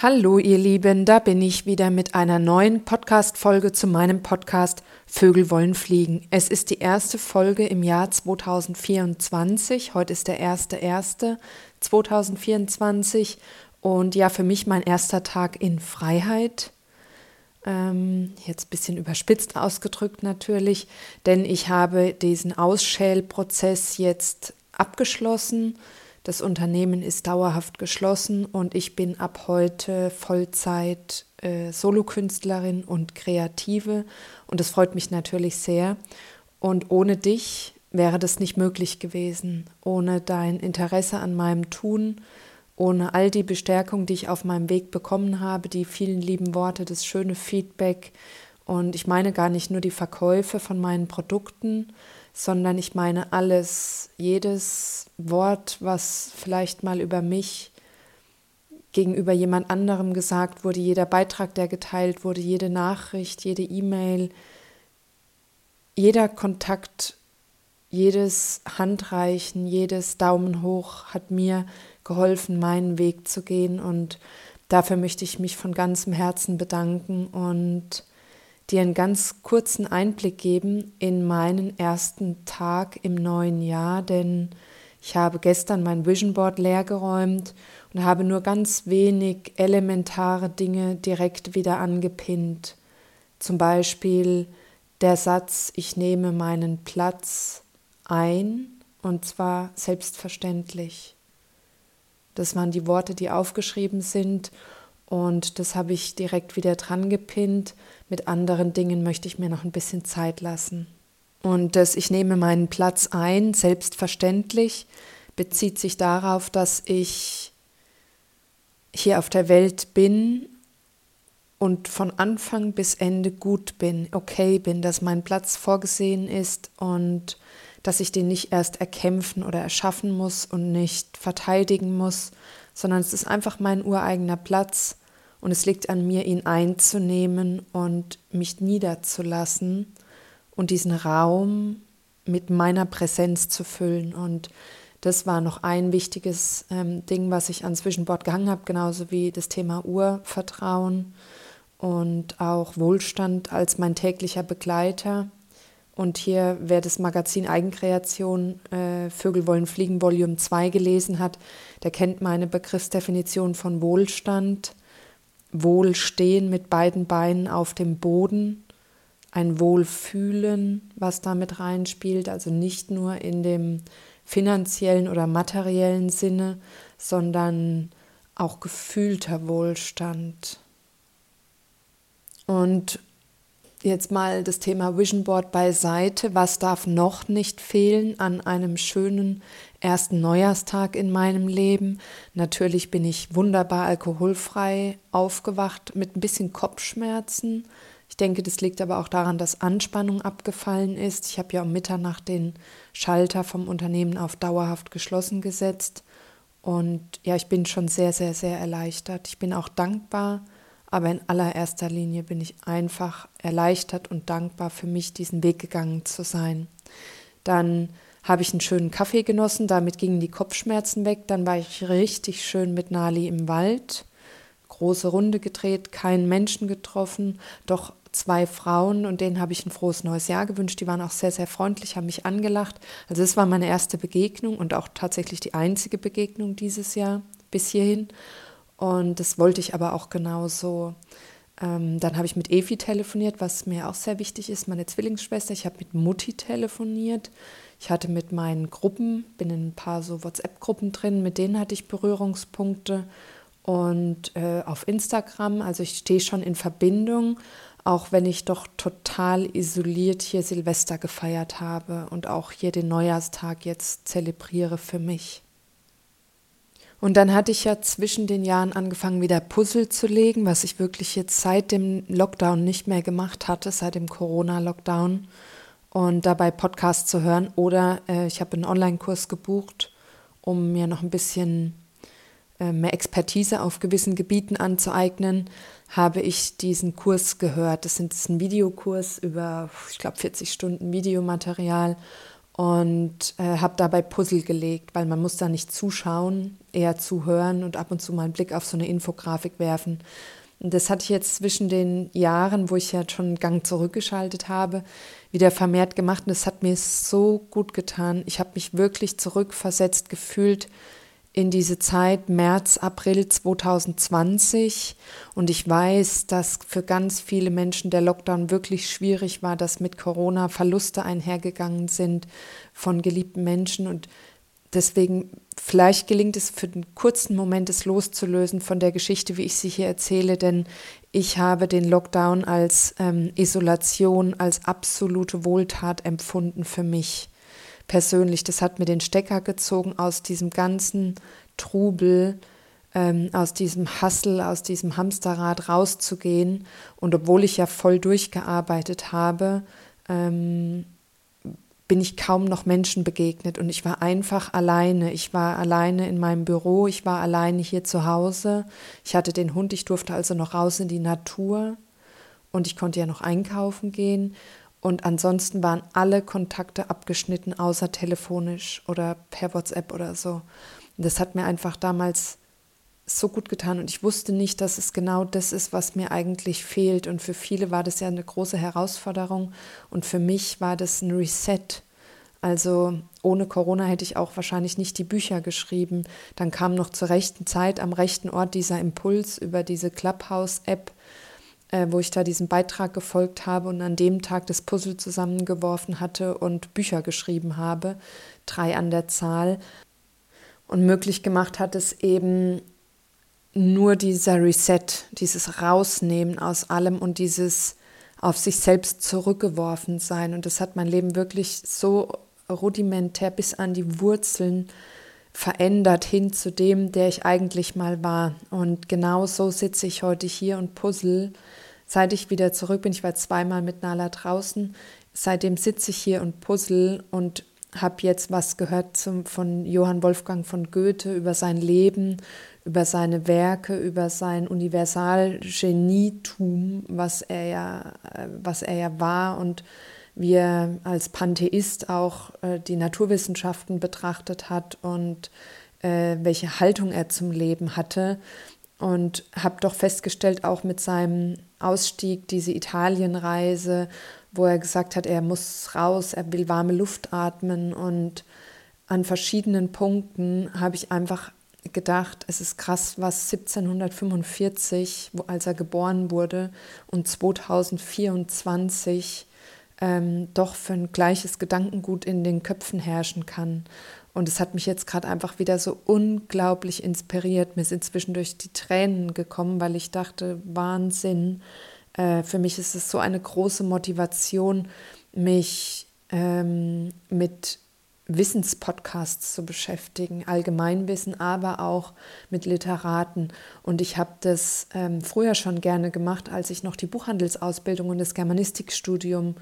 Hallo ihr Lieben, da bin ich wieder mit einer neuen Podcast-Folge zu meinem Podcast Vögel wollen fliegen. Es ist die erste Folge im Jahr 2024. Heute ist der 1.1.2024 und ja, für mich mein erster Tag in Freiheit. Ähm, jetzt ein bisschen überspitzt ausgedrückt natürlich, denn ich habe diesen Ausschälprozess jetzt abgeschlossen das Unternehmen ist dauerhaft geschlossen und ich bin ab heute Vollzeit äh, Solokünstlerin und Kreative und das freut mich natürlich sehr. Und ohne dich wäre das nicht möglich gewesen, ohne dein Interesse an meinem Tun, ohne all die Bestärkung, die ich auf meinem Weg bekommen habe, die vielen lieben Worte, das schöne Feedback. Und ich meine gar nicht nur die Verkäufe von meinen Produkten, sondern ich meine alles, jedes Wort, was vielleicht mal über mich gegenüber jemand anderem gesagt wurde, jeder Beitrag, der geteilt wurde, jede Nachricht, jede E-Mail, jeder Kontakt, jedes Handreichen, jedes Daumen hoch hat mir geholfen, meinen Weg zu gehen. Und dafür möchte ich mich von ganzem Herzen bedanken. Und dir einen ganz kurzen Einblick geben in meinen ersten Tag im neuen Jahr, denn ich habe gestern mein Vision Board leergeräumt und habe nur ganz wenig elementare Dinge direkt wieder angepinnt. Zum Beispiel der Satz, ich nehme meinen Platz ein und zwar selbstverständlich. Das waren die Worte, die aufgeschrieben sind und das habe ich direkt wieder dran gepinnt. Mit anderen Dingen möchte ich mir noch ein bisschen Zeit lassen. Und das Ich nehme meinen Platz ein, selbstverständlich, bezieht sich darauf, dass ich hier auf der Welt bin und von Anfang bis Ende gut bin, okay bin, dass mein Platz vorgesehen ist und dass ich den nicht erst erkämpfen oder erschaffen muss und nicht verteidigen muss, sondern es ist einfach mein ureigener Platz und es liegt an mir, ihn einzunehmen und mich niederzulassen und diesen Raum mit meiner Präsenz zu füllen. Und das war noch ein wichtiges ähm, Ding, was ich an Zwischenbord gehangen habe, genauso wie das Thema Urvertrauen und auch Wohlstand als mein täglicher Begleiter. Und hier, wer das Magazin Eigenkreation äh, Vögel wollen fliegen Volume 2 gelesen hat, der kennt meine Begriffsdefinition von Wohlstand. Wohlstehen mit beiden Beinen auf dem Boden ein Wohlfühlen, was damit reinspielt, also nicht nur in dem finanziellen oder materiellen Sinne, sondern auch gefühlter Wohlstand. Und jetzt mal das Thema Vision Board beiseite. Was darf noch nicht fehlen an einem schönen ersten Neujahrstag in meinem Leben? Natürlich bin ich wunderbar alkoholfrei aufgewacht mit ein bisschen Kopfschmerzen, ich denke, das liegt aber auch daran, dass Anspannung abgefallen ist. Ich habe ja um Mitternacht den Schalter vom Unternehmen auf dauerhaft geschlossen gesetzt. Und ja, ich bin schon sehr, sehr, sehr erleichtert. Ich bin auch dankbar, aber in allererster Linie bin ich einfach erleichtert und dankbar für mich, diesen Weg gegangen zu sein. Dann habe ich einen schönen Kaffee genossen, damit gingen die Kopfschmerzen weg. Dann war ich richtig schön mit Nali im Wald große Runde gedreht, keinen Menschen getroffen, doch zwei Frauen und denen habe ich ein frohes neues Jahr gewünscht. Die waren auch sehr, sehr freundlich, haben mich angelacht. Also es war meine erste Begegnung und auch tatsächlich die einzige Begegnung dieses Jahr bis hierhin. Und das wollte ich aber auch genauso. Ähm, dann habe ich mit Evi telefoniert, was mir auch sehr wichtig ist, meine Zwillingsschwester. Ich habe mit Mutti telefoniert. Ich hatte mit meinen Gruppen, bin in ein paar so WhatsApp-Gruppen drin, mit denen hatte ich Berührungspunkte und äh, auf Instagram. Also ich stehe schon in Verbindung, auch wenn ich doch total isoliert hier Silvester gefeiert habe und auch hier den Neujahrstag jetzt zelebriere für mich. Und dann hatte ich ja zwischen den Jahren angefangen, wieder Puzzle zu legen, was ich wirklich jetzt seit dem Lockdown nicht mehr gemacht hatte, seit dem Corona-Lockdown. Und dabei Podcasts zu hören. Oder äh, ich habe einen Online-Kurs gebucht, um mir noch ein bisschen äh, mehr Expertise auf gewissen Gebieten anzueignen, habe ich diesen Kurs gehört. Das ist ein Videokurs über, ich glaube, 40 Stunden Videomaterial. und äh, habe dabei Puzzle gelegt, weil man muss da nicht zuschauen, eher zuhören und ab und zu mal einen Blick auf so eine Infografik werfen. Das hatte ich jetzt zwischen den Jahren, wo ich ja schon einen Gang zurückgeschaltet habe, wieder vermehrt gemacht. Und es hat mir so gut getan. Ich habe mich wirklich zurückversetzt gefühlt in diese Zeit März, April 2020 und ich weiß, dass für ganz viele Menschen der Lockdown wirklich schwierig war, dass mit Corona Verluste einhergegangen sind von geliebten Menschen. Und deswegen vielleicht gelingt es für den kurzen Moment, es loszulösen von der Geschichte, wie ich sie hier erzähle, denn ich habe den Lockdown als ähm, Isolation, als absolute Wohltat empfunden für mich persönlich. Das hat mir den Stecker gezogen aus diesem ganzen Trubel, ähm, aus diesem Hassel, aus diesem Hamsterrad rauszugehen. Und obwohl ich ja voll durchgearbeitet habe, ähm, bin ich kaum noch Menschen begegnet und ich war einfach alleine. Ich war alleine in meinem Büro, ich war alleine hier zu Hause. Ich hatte den Hund, ich durfte also noch raus in die Natur und ich konnte ja noch einkaufen gehen. Und ansonsten waren alle Kontakte abgeschnitten, außer telefonisch oder per WhatsApp oder so. Und das hat mir einfach damals so gut getan und ich wusste nicht, dass es genau das ist, was mir eigentlich fehlt. Und für viele war das ja eine große Herausforderung und für mich war das ein Reset. Also ohne Corona hätte ich auch wahrscheinlich nicht die Bücher geschrieben. Dann kam noch zur rechten Zeit am rechten Ort dieser Impuls über diese Clubhouse-App äh, wo ich da diesen Beitrag gefolgt habe und an dem Tag das Puzzle zusammengeworfen hatte und Bücher geschrieben habe, drei an der Zahl. Und möglich gemacht hat es eben nur dieser Reset, dieses Rausnehmen aus allem und dieses auf sich selbst zurückgeworfen sein. Und das hat mein Leben wirklich so rudimentär bis an die Wurzeln verändert hin zu dem, der ich eigentlich mal war. Und genau so sitze ich heute hier und puzzle. Seit ich wieder zurück bin, ich war zweimal mit Nala draußen, seitdem sitze ich hier und puzzle und habe jetzt was gehört zum, von Johann Wolfgang von Goethe über sein Leben, über seine Werke, über sein Universalgenietum, was er ja, was er ja war und wie er als Pantheist auch äh, die Naturwissenschaften betrachtet hat und äh, welche Haltung er zum Leben hatte. Und habe doch festgestellt, auch mit seinem Ausstieg, diese Italienreise, wo er gesagt hat, er muss raus, er will warme Luft atmen. Und an verschiedenen Punkten habe ich einfach gedacht, es ist krass, was 1745, wo, als er geboren wurde, und 2024 ähm, doch für ein gleiches Gedankengut in den Köpfen herrschen kann. Und es hat mich jetzt gerade einfach wieder so unglaublich inspiriert. Mir sind zwischendurch die Tränen gekommen, weil ich dachte, Wahnsinn. Äh, für mich ist es so eine große Motivation, mich ähm, mit Wissenspodcasts zu beschäftigen, Allgemeinwissen, aber auch mit Literaten. Und ich habe das ähm, früher schon gerne gemacht, als ich noch die Buchhandelsausbildung und das Germanistikstudium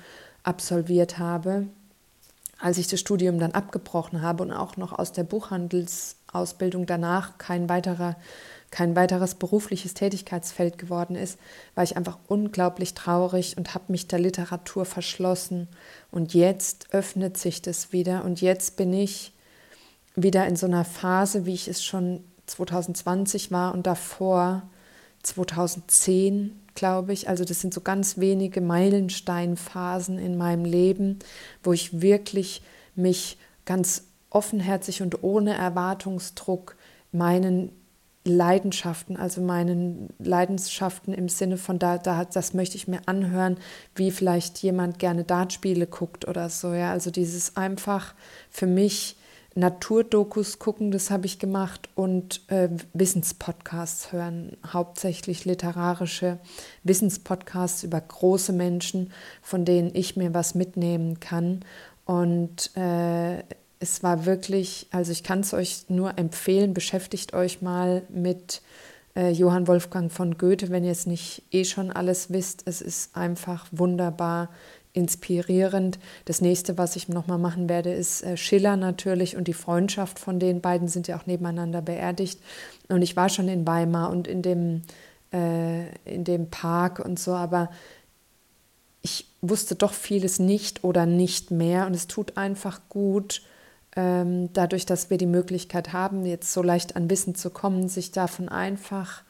absolviert habe. Als ich das Studium dann abgebrochen habe und auch noch aus der Buchhandelsausbildung danach kein, weiterer, kein weiteres berufliches Tätigkeitsfeld geworden ist, war ich einfach unglaublich traurig und habe mich der Literatur verschlossen. Und jetzt öffnet sich das wieder und jetzt bin ich wieder in so einer Phase, wie ich es schon 2020 war und davor 2010 glaube ich. Also das sind so ganz wenige Meilensteinphasen in meinem Leben, wo ich wirklich mich ganz offenherzig und ohne Erwartungsdruck meinen Leidenschaften, also meinen Leidenschaften im Sinne von da, da das möchte ich mir anhören, wie vielleicht jemand gerne Dartspiele guckt oder so, ja, also dieses einfach für mich Naturdokus gucken, das habe ich gemacht, und äh, Wissenspodcasts hören, hauptsächlich literarische Wissenspodcasts über große Menschen, von denen ich mir was mitnehmen kann. Und äh, es war wirklich, also ich kann es euch nur empfehlen, beschäftigt euch mal mit äh, Johann Wolfgang von Goethe, wenn ihr es nicht eh schon alles wisst. Es ist einfach wunderbar inspirierend. Das nächste, was ich nochmal machen werde, ist äh, Schiller natürlich und die Freundschaft von den beiden sind ja auch nebeneinander beerdigt. Und ich war schon in Weimar und in dem, äh, in dem Park und so, aber ich wusste doch vieles nicht oder nicht mehr und es tut einfach gut, dadurch, dass wir die Möglichkeit haben, jetzt so leicht an Wissen zu kommen, sich davon einfach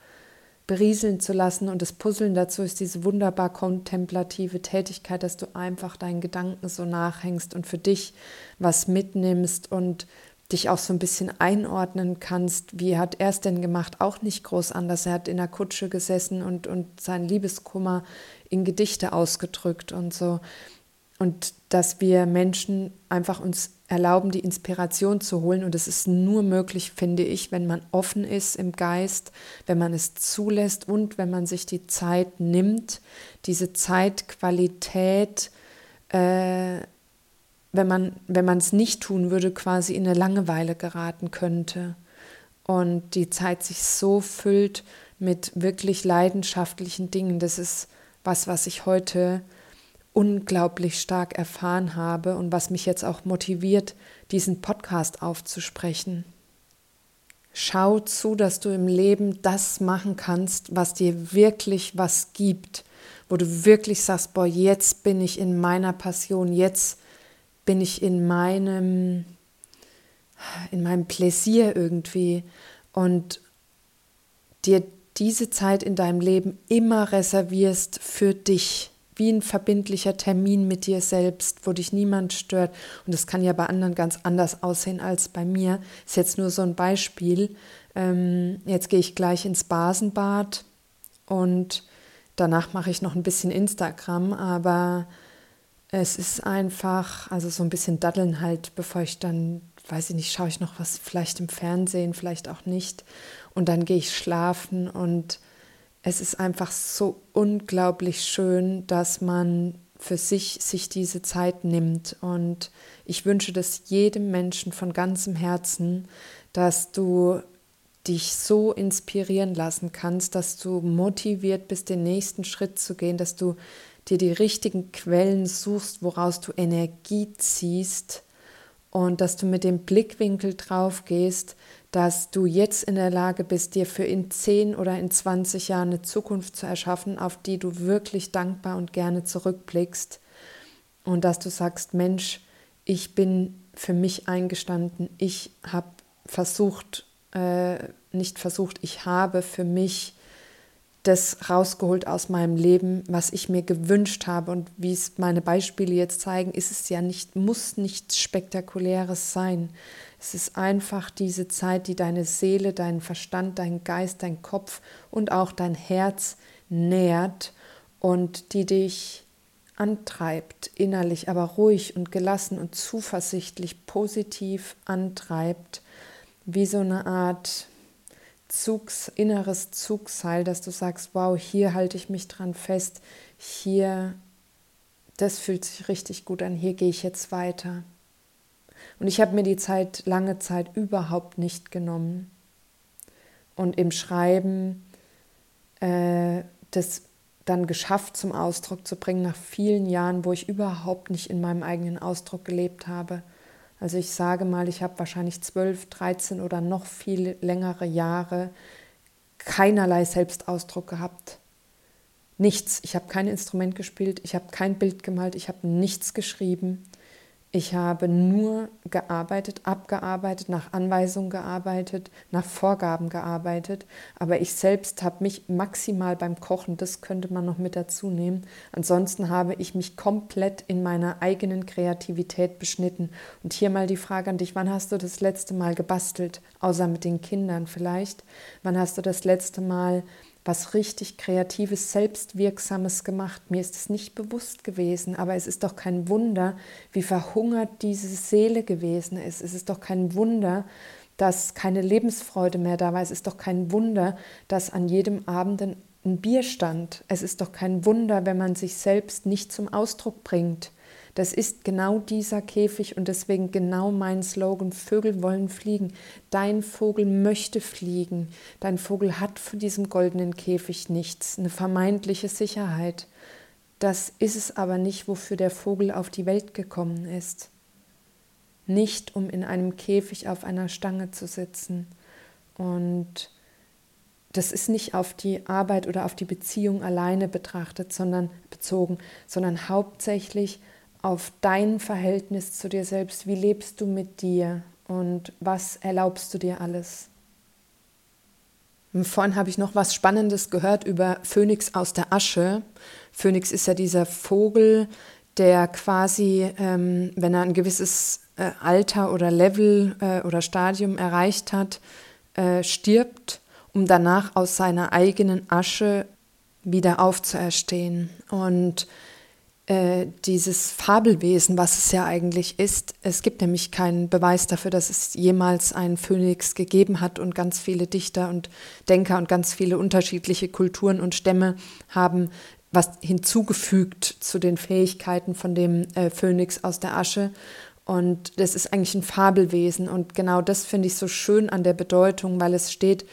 berieseln zu lassen. Und das Puzzeln dazu ist diese wunderbar kontemplative Tätigkeit, dass du einfach deinen Gedanken so nachhängst und für dich was mitnimmst und dich auch so ein bisschen einordnen kannst. Wie hat er es denn gemacht? Auch nicht groß anders. Er hat in der Kutsche gesessen und, und seinen Liebeskummer in Gedichte ausgedrückt und so. Und dass wir Menschen einfach uns erlauben, die Inspiration zu holen. Und es ist nur möglich, finde ich, wenn man offen ist im Geist, wenn man es zulässt und wenn man sich die Zeit nimmt, diese Zeitqualität, äh, wenn man wenn man es nicht tun würde, quasi in eine Langeweile geraten könnte. Und die Zeit sich so füllt mit wirklich leidenschaftlichen Dingen. Das ist was, was ich heute unglaublich stark erfahren habe und was mich jetzt auch motiviert, diesen Podcast aufzusprechen. Schau zu, dass du im Leben das machen kannst, was dir wirklich was gibt, wo du wirklich sagst, boah, jetzt bin ich in meiner Passion, jetzt bin ich in meinem in meinem Pläsier irgendwie und dir diese Zeit in deinem Leben immer reservierst für dich wie ein verbindlicher Termin mit dir selbst, wo dich niemand stört. Und das kann ja bei anderen ganz anders aussehen als bei mir. Ist jetzt nur so ein Beispiel. Ähm, jetzt gehe ich gleich ins Basenbad und danach mache ich noch ein bisschen Instagram, aber es ist einfach, also so ein bisschen daddeln halt, bevor ich dann, weiß ich nicht, schaue ich noch was vielleicht im Fernsehen, vielleicht auch nicht. Und dann gehe ich schlafen und es ist einfach so unglaublich schön, dass man für sich sich diese Zeit nimmt. Und ich wünsche das jedem Menschen von ganzem Herzen, dass du dich so inspirieren lassen kannst, dass du motiviert bist, den nächsten Schritt zu gehen, dass du dir die richtigen Quellen suchst, woraus du Energie ziehst und dass du mit dem Blickwinkel drauf gehst, dass du jetzt in der Lage bist, dir für in 10 oder in 20 Jahren eine Zukunft zu erschaffen, auf die du wirklich dankbar und gerne zurückblickst. Und dass du sagst, Mensch, ich bin für mich eingestanden, ich habe versucht, äh, nicht versucht, ich habe für mich das rausgeholt aus meinem Leben, was ich mir gewünscht habe. Und wie es meine Beispiele jetzt zeigen, ist es ja nicht, muss nichts Spektakuläres sein. Es ist einfach diese Zeit, die deine Seele, deinen Verstand, deinen Geist, dein Kopf und auch dein Herz nährt und die dich antreibt, innerlich, aber ruhig und gelassen und zuversichtlich positiv antreibt, wie so eine Art Zugs, inneres Zugseil, dass du sagst, wow, hier halte ich mich dran fest, hier, das fühlt sich richtig gut an, hier gehe ich jetzt weiter. Und ich habe mir die Zeit, lange Zeit überhaupt nicht genommen. Und im Schreiben äh, das dann geschafft zum Ausdruck zu bringen, nach vielen Jahren, wo ich überhaupt nicht in meinem eigenen Ausdruck gelebt habe. Also ich sage mal, ich habe wahrscheinlich 12, 13 oder noch viel längere Jahre keinerlei Selbstausdruck gehabt. Nichts. Ich habe kein Instrument gespielt, ich habe kein Bild gemalt, ich habe nichts geschrieben. Ich habe nur gearbeitet, abgearbeitet, nach Anweisungen gearbeitet, nach Vorgaben gearbeitet. Aber ich selbst habe mich maximal beim Kochen, das könnte man noch mit dazu nehmen. Ansonsten habe ich mich komplett in meiner eigenen Kreativität beschnitten. Und hier mal die Frage an dich, wann hast du das letzte Mal gebastelt? Außer mit den Kindern vielleicht. Wann hast du das letzte Mal was richtig Kreatives, Selbstwirksames gemacht. Mir ist es nicht bewusst gewesen, aber es ist doch kein Wunder, wie verhungert diese Seele gewesen ist. Es ist doch kein Wunder, dass keine Lebensfreude mehr da war. Es ist doch kein Wunder, dass an jedem Abend ein Bier stand. Es ist doch kein Wunder, wenn man sich selbst nicht zum Ausdruck bringt. Das ist genau dieser Käfig und deswegen genau mein Slogan, Vögel wollen fliegen. Dein Vogel möchte fliegen. Dein Vogel hat von diesem goldenen Käfig nichts, eine vermeintliche Sicherheit. Das ist es aber nicht, wofür der Vogel auf die Welt gekommen ist. Nicht, um in einem Käfig auf einer Stange zu sitzen. Und das ist nicht auf die Arbeit oder auf die Beziehung alleine betrachtet, sondern bezogen, sondern hauptsächlich auf dein Verhältnis zu dir selbst. Wie lebst du mit dir und was erlaubst du dir alles? Vorhin habe ich noch was Spannendes gehört über Phönix aus der Asche. Phönix ist ja dieser Vogel, der quasi, ähm, wenn er ein gewisses äh, Alter oder Level äh, oder Stadium erreicht hat, äh, stirbt um danach aus seiner eigenen Asche wieder aufzuerstehen. Und äh, dieses Fabelwesen, was es ja eigentlich ist, es gibt nämlich keinen Beweis dafür, dass es jemals einen Phönix gegeben hat und ganz viele Dichter und Denker und ganz viele unterschiedliche Kulturen und Stämme haben was hinzugefügt zu den Fähigkeiten von dem äh, Phönix aus der Asche. Und das ist eigentlich ein Fabelwesen. Und genau das finde ich so schön an der Bedeutung, weil es steht,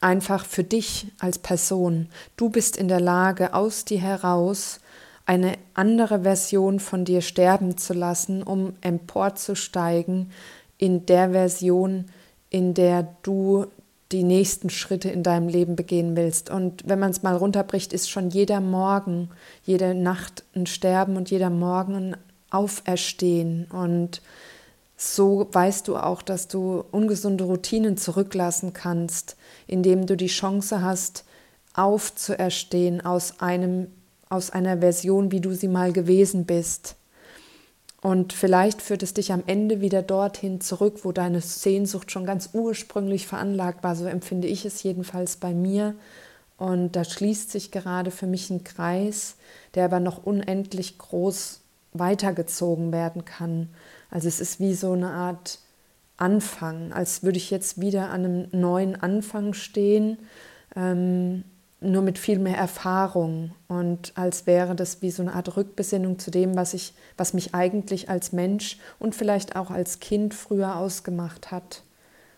einfach für dich als Person. Du bist in der Lage, aus dir heraus eine andere Version von dir sterben zu lassen, um emporzusteigen in der Version, in der du die nächsten Schritte in deinem Leben begehen willst. Und wenn man es mal runterbricht, ist schon jeder Morgen, jede Nacht ein Sterben und jeder Morgen ein Auferstehen. Und so weißt du auch, dass du ungesunde Routinen zurücklassen kannst, indem du die Chance hast, aufzuerstehen aus einem aus einer Version, wie du sie mal gewesen bist. Und vielleicht führt es dich am Ende wieder dorthin zurück, wo deine Sehnsucht schon ganz ursprünglich veranlagt war. So empfinde ich es jedenfalls bei mir. Und da schließt sich gerade für mich ein Kreis, der aber noch unendlich groß weitergezogen werden kann. Also es ist wie so eine Art Anfang, als würde ich jetzt wieder an einem neuen Anfang stehen, ähm, nur mit viel mehr Erfahrung und als wäre das wie so eine Art Rückbesinnung zu dem, was ich, was mich eigentlich als Mensch und vielleicht auch als Kind früher ausgemacht hat.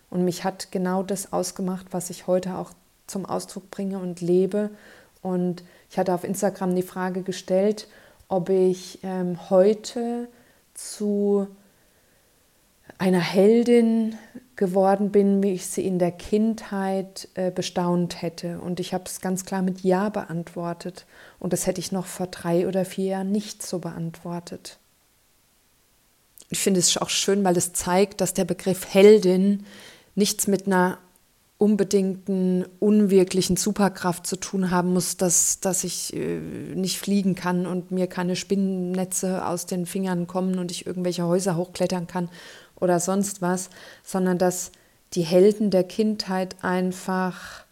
Und mich hat genau das ausgemacht, was ich heute auch zum Ausdruck bringe und lebe. Und ich hatte auf Instagram die Frage gestellt, ob ich ähm, heute zu einer Heldin geworden bin, wie ich sie in der Kindheit äh, bestaunt hätte. Und ich habe es ganz klar mit Ja beantwortet. Und das hätte ich noch vor drei oder vier Jahren nicht so beantwortet. Ich finde es auch schön, weil es zeigt, dass der Begriff Heldin nichts mit einer unbedingten, unwirklichen Superkraft zu tun haben muss, dass, dass ich äh, nicht fliegen kann und mir keine Spinnennetze aus den Fingern kommen und ich irgendwelche Häuser hochklettern kann oder sonst was, sondern dass die Helden der Kindheit einfach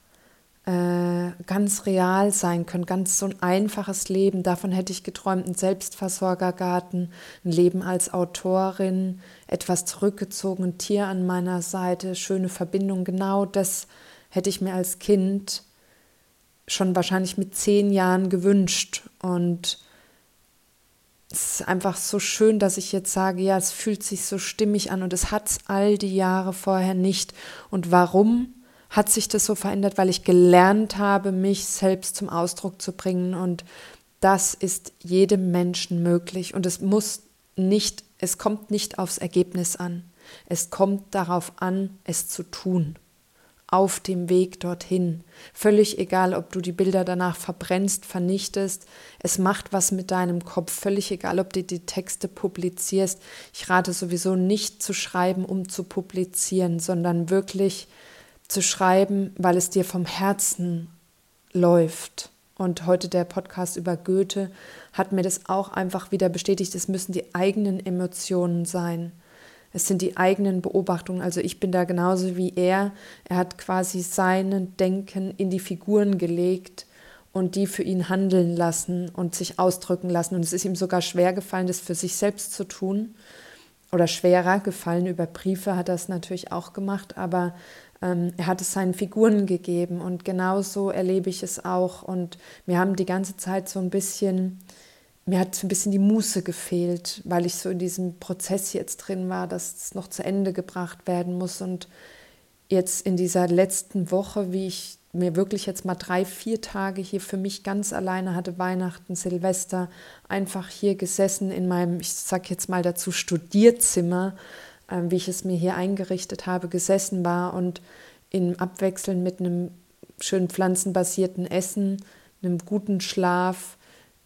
äh, ganz real sein können, ganz so ein einfaches Leben. Davon hätte ich geträumt, ein Selbstversorgergarten, ein Leben als Autorin, etwas zurückgezogen, ein Tier an meiner Seite, schöne Verbindung. Genau das hätte ich mir als Kind schon wahrscheinlich mit zehn Jahren gewünscht und es ist einfach so schön, dass ich jetzt sage, ja, es fühlt sich so stimmig an und es hat es all die Jahre vorher nicht. Und warum hat sich das so verändert? Weil ich gelernt habe, mich selbst zum Ausdruck zu bringen und das ist jedem Menschen möglich und es muss nicht, es kommt nicht aufs Ergebnis an. Es kommt darauf an, es zu tun auf dem Weg dorthin. Völlig egal, ob du die Bilder danach verbrennst, vernichtest. Es macht was mit deinem Kopf. Völlig egal, ob du die Texte publizierst. Ich rate sowieso nicht zu schreiben, um zu publizieren, sondern wirklich zu schreiben, weil es dir vom Herzen läuft. Und heute der Podcast über Goethe hat mir das auch einfach wieder bestätigt. Es müssen die eigenen Emotionen sein. Es sind die eigenen Beobachtungen. Also ich bin da genauso wie er. Er hat quasi sein Denken in die Figuren gelegt und die für ihn handeln lassen und sich ausdrücken lassen. Und es ist ihm sogar schwer gefallen, das für sich selbst zu tun. Oder schwerer gefallen über Briefe hat er es natürlich auch gemacht, aber ähm, er hat es seinen Figuren gegeben und genauso erlebe ich es auch. Und wir haben die ganze Zeit so ein bisschen mir hat ein bisschen die Muße gefehlt, weil ich so in diesem Prozess jetzt drin war, dass es noch zu Ende gebracht werden muss. Und jetzt in dieser letzten Woche, wie ich mir wirklich jetzt mal drei, vier Tage hier für mich ganz alleine hatte, Weihnachten, Silvester, einfach hier gesessen in meinem, ich sag jetzt mal dazu, Studierzimmer, äh, wie ich es mir hier eingerichtet habe, gesessen war und im Abwechseln mit einem schön pflanzenbasierten Essen, einem guten Schlaf,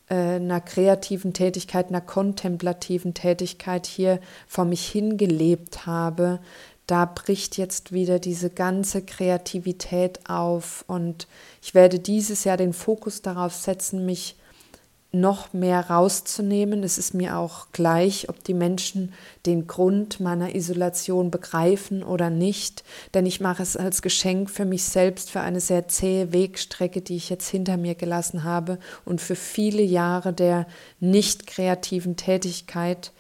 einer kreativen Tätigkeit, einer kontemplativen Tätigkeit hier vor mich hingelebt habe, da bricht jetzt wieder diese ganze Kreativität auf und ich werde dieses Jahr den Fokus darauf setzen, mich noch mehr rauszunehmen. Es ist mir auch gleich, ob die Menschen den Grund meiner Isolation begreifen oder nicht, denn ich mache es als Geschenk für mich selbst, für eine sehr zähe Wegstrecke, die ich jetzt hinter mir gelassen habe und für viele Jahre der nicht kreativen Tätigkeit.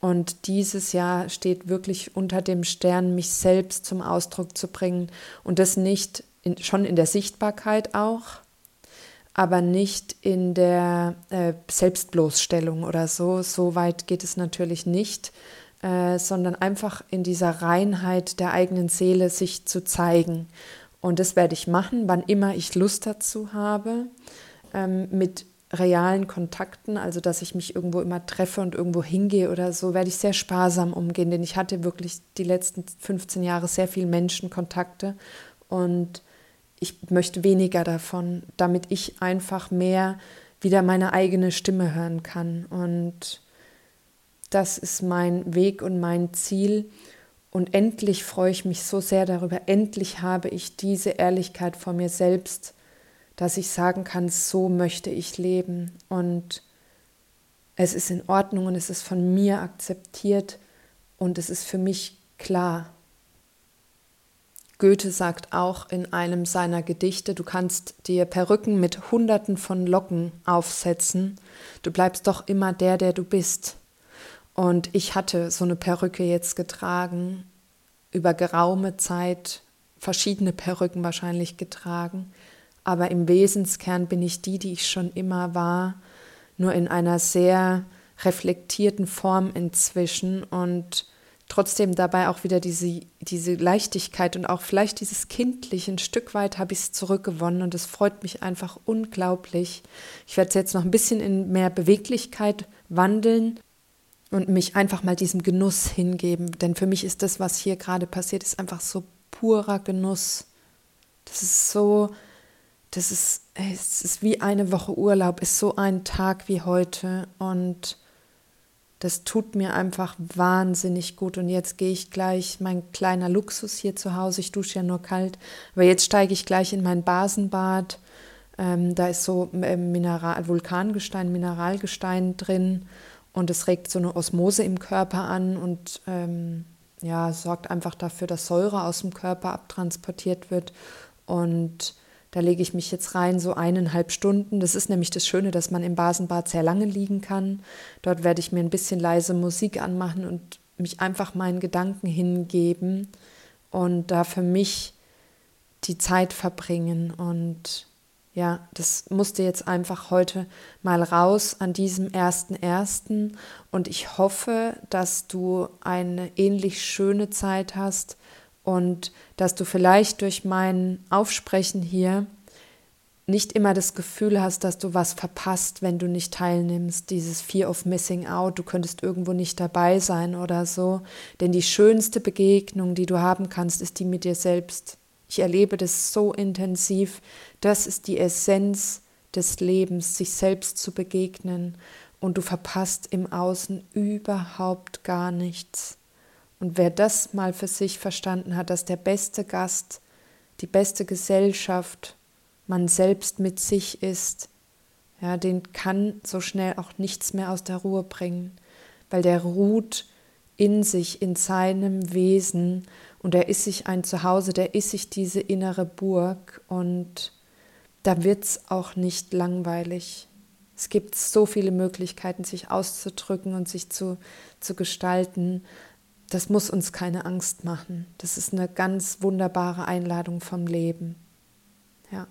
Und dieses Jahr steht wirklich unter dem Stern, mich selbst zum Ausdruck zu bringen und das nicht in, schon in der Sichtbarkeit auch, aber nicht in der äh, Selbstbloßstellung oder so. So weit geht es natürlich nicht, äh, sondern einfach in dieser Reinheit der eigenen Seele sich zu zeigen. Und das werde ich machen, wann immer ich Lust dazu habe, ähm, mit realen Kontakten, also dass ich mich irgendwo immer treffe und irgendwo hingehe oder so, werde ich sehr sparsam umgehen, denn ich hatte wirklich die letzten 15 Jahre sehr viel Menschenkontakte und ich möchte weniger davon, damit ich einfach mehr wieder meine eigene Stimme hören kann. Und das ist mein Weg und mein Ziel. Und endlich freue ich mich so sehr darüber. Endlich habe ich diese Ehrlichkeit vor mir selbst, dass ich sagen kann, so möchte ich leben. Und es ist in Ordnung und es ist von mir akzeptiert und es ist für mich klar. Goethe sagt auch in einem seiner Gedichte, du kannst dir Perücken mit Hunderten von Locken aufsetzen, du bleibst doch immer der, der du bist. Und ich hatte so eine Perücke jetzt getragen, über geraume Zeit, verschiedene Perücken wahrscheinlich getragen, aber im Wesenskern bin ich die, die ich schon immer war, nur in einer sehr reflektierten Form inzwischen. Und trotzdem dabei auch wieder diese, diese Leichtigkeit und auch vielleicht dieses Kindliche, ein Stück weit habe ich es zurückgewonnen und es freut mich einfach unglaublich. Ich werde es jetzt noch ein bisschen in mehr Beweglichkeit wandeln und mich einfach mal diesem Genuss hingeben, denn für mich ist das, was hier gerade passiert, ist einfach so purer Genuss. Das ist so, das ist, es ist wie eine Woche Urlaub, ist so ein Tag wie heute und das tut mir einfach wahnsinnig gut. Und jetzt gehe ich gleich, mein kleiner Luxus hier zu Hause, ich dusche ja nur kalt, aber jetzt steige ich gleich in mein Basenbad. Ähm, da ist so äh, Mineral, Vulkangestein, Mineralgestein drin und es regt so eine Osmose im Körper an und ähm, ja, sorgt einfach dafür, dass Säure aus dem Körper abtransportiert wird. Und da lege ich mich jetzt rein, so eineinhalb Stunden. Das ist nämlich das Schöne, dass man im Basenbad sehr lange liegen kann. Dort werde ich mir ein bisschen leise Musik anmachen und mich einfach meinen Gedanken hingeben und da für mich die Zeit verbringen. Und ja, das musste jetzt einfach heute mal raus an diesem ersten ersten. Und ich hoffe, dass du eine ähnlich schöne Zeit hast und dass du vielleicht durch mein Aufsprechen hier nicht immer das Gefühl hast, dass du was verpasst, wenn du nicht teilnimmst, dieses Fear of Missing Out, du könntest irgendwo nicht dabei sein oder so. Denn die schönste Begegnung, die du haben kannst, ist die mit dir selbst. Ich erlebe das so intensiv. Das ist die Essenz des Lebens, sich selbst zu begegnen. Und du verpasst im Außen überhaupt gar nichts. Und wer das mal für sich verstanden hat, dass der beste Gast, die beste Gesellschaft man selbst mit sich ist, ja, den kann so schnell auch nichts mehr aus der Ruhe bringen, weil der ruht in sich, in seinem Wesen und er ist sich ein Zuhause, der ist sich diese innere Burg und da wird es auch nicht langweilig. Es gibt so viele Möglichkeiten, sich auszudrücken und sich zu, zu gestalten das muss uns keine Angst machen. Das ist eine ganz wunderbare Einladung vom Leben. Ja.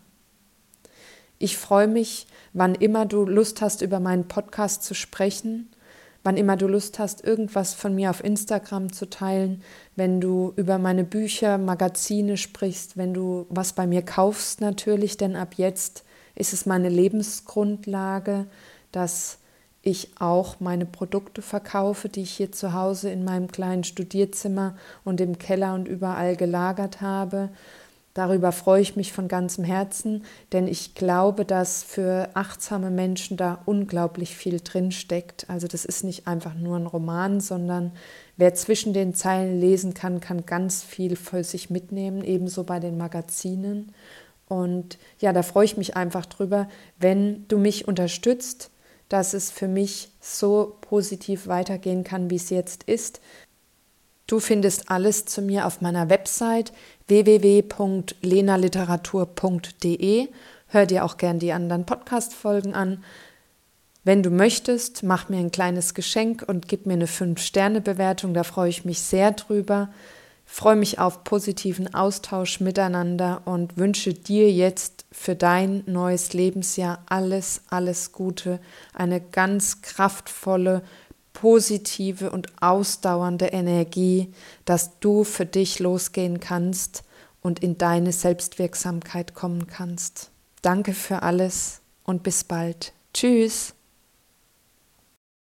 Ich freue mich, wann immer du Lust hast, über meinen Podcast zu sprechen, wann immer du Lust hast, irgendwas von mir auf Instagram zu teilen, wenn du über meine Bücher, Magazine sprichst, wenn du was bei mir kaufst natürlich, denn ab jetzt ist es meine Lebensgrundlage, dass ich auch meine Produkte verkaufe, die ich hier zu Hause in meinem kleinen Studierzimmer und im Keller und überall gelagert habe. Darüber freue ich mich von ganzem Herzen, denn ich glaube, dass für achtsame Menschen da unglaublich viel drinsteckt. Also das ist nicht einfach nur ein Roman, sondern wer zwischen den Zeilen lesen kann, kann ganz viel für sich mitnehmen, ebenso bei den Magazinen. Und ja, da freue ich mich einfach drüber, wenn du mich unterstützt, dass es für mich so positiv weitergehen kann, wie es jetzt ist. Du findest alles zu mir auf meiner Website www.lenaliteratur.de. Hör dir auch gern die anderen Podcast-Folgen an. Wenn du möchtest, mach mir ein kleines Geschenk und gib mir eine 5-Sterne-Bewertung. Da freue ich mich sehr drüber. Freue mich auf positiven Austausch miteinander und wünsche dir jetzt für dein neues Lebensjahr alles, alles Gute, eine ganz kraftvolle, positive und ausdauernde Energie, dass du für dich losgehen kannst und in deine Selbstwirksamkeit kommen kannst. Danke für alles und bis bald. Tschüss.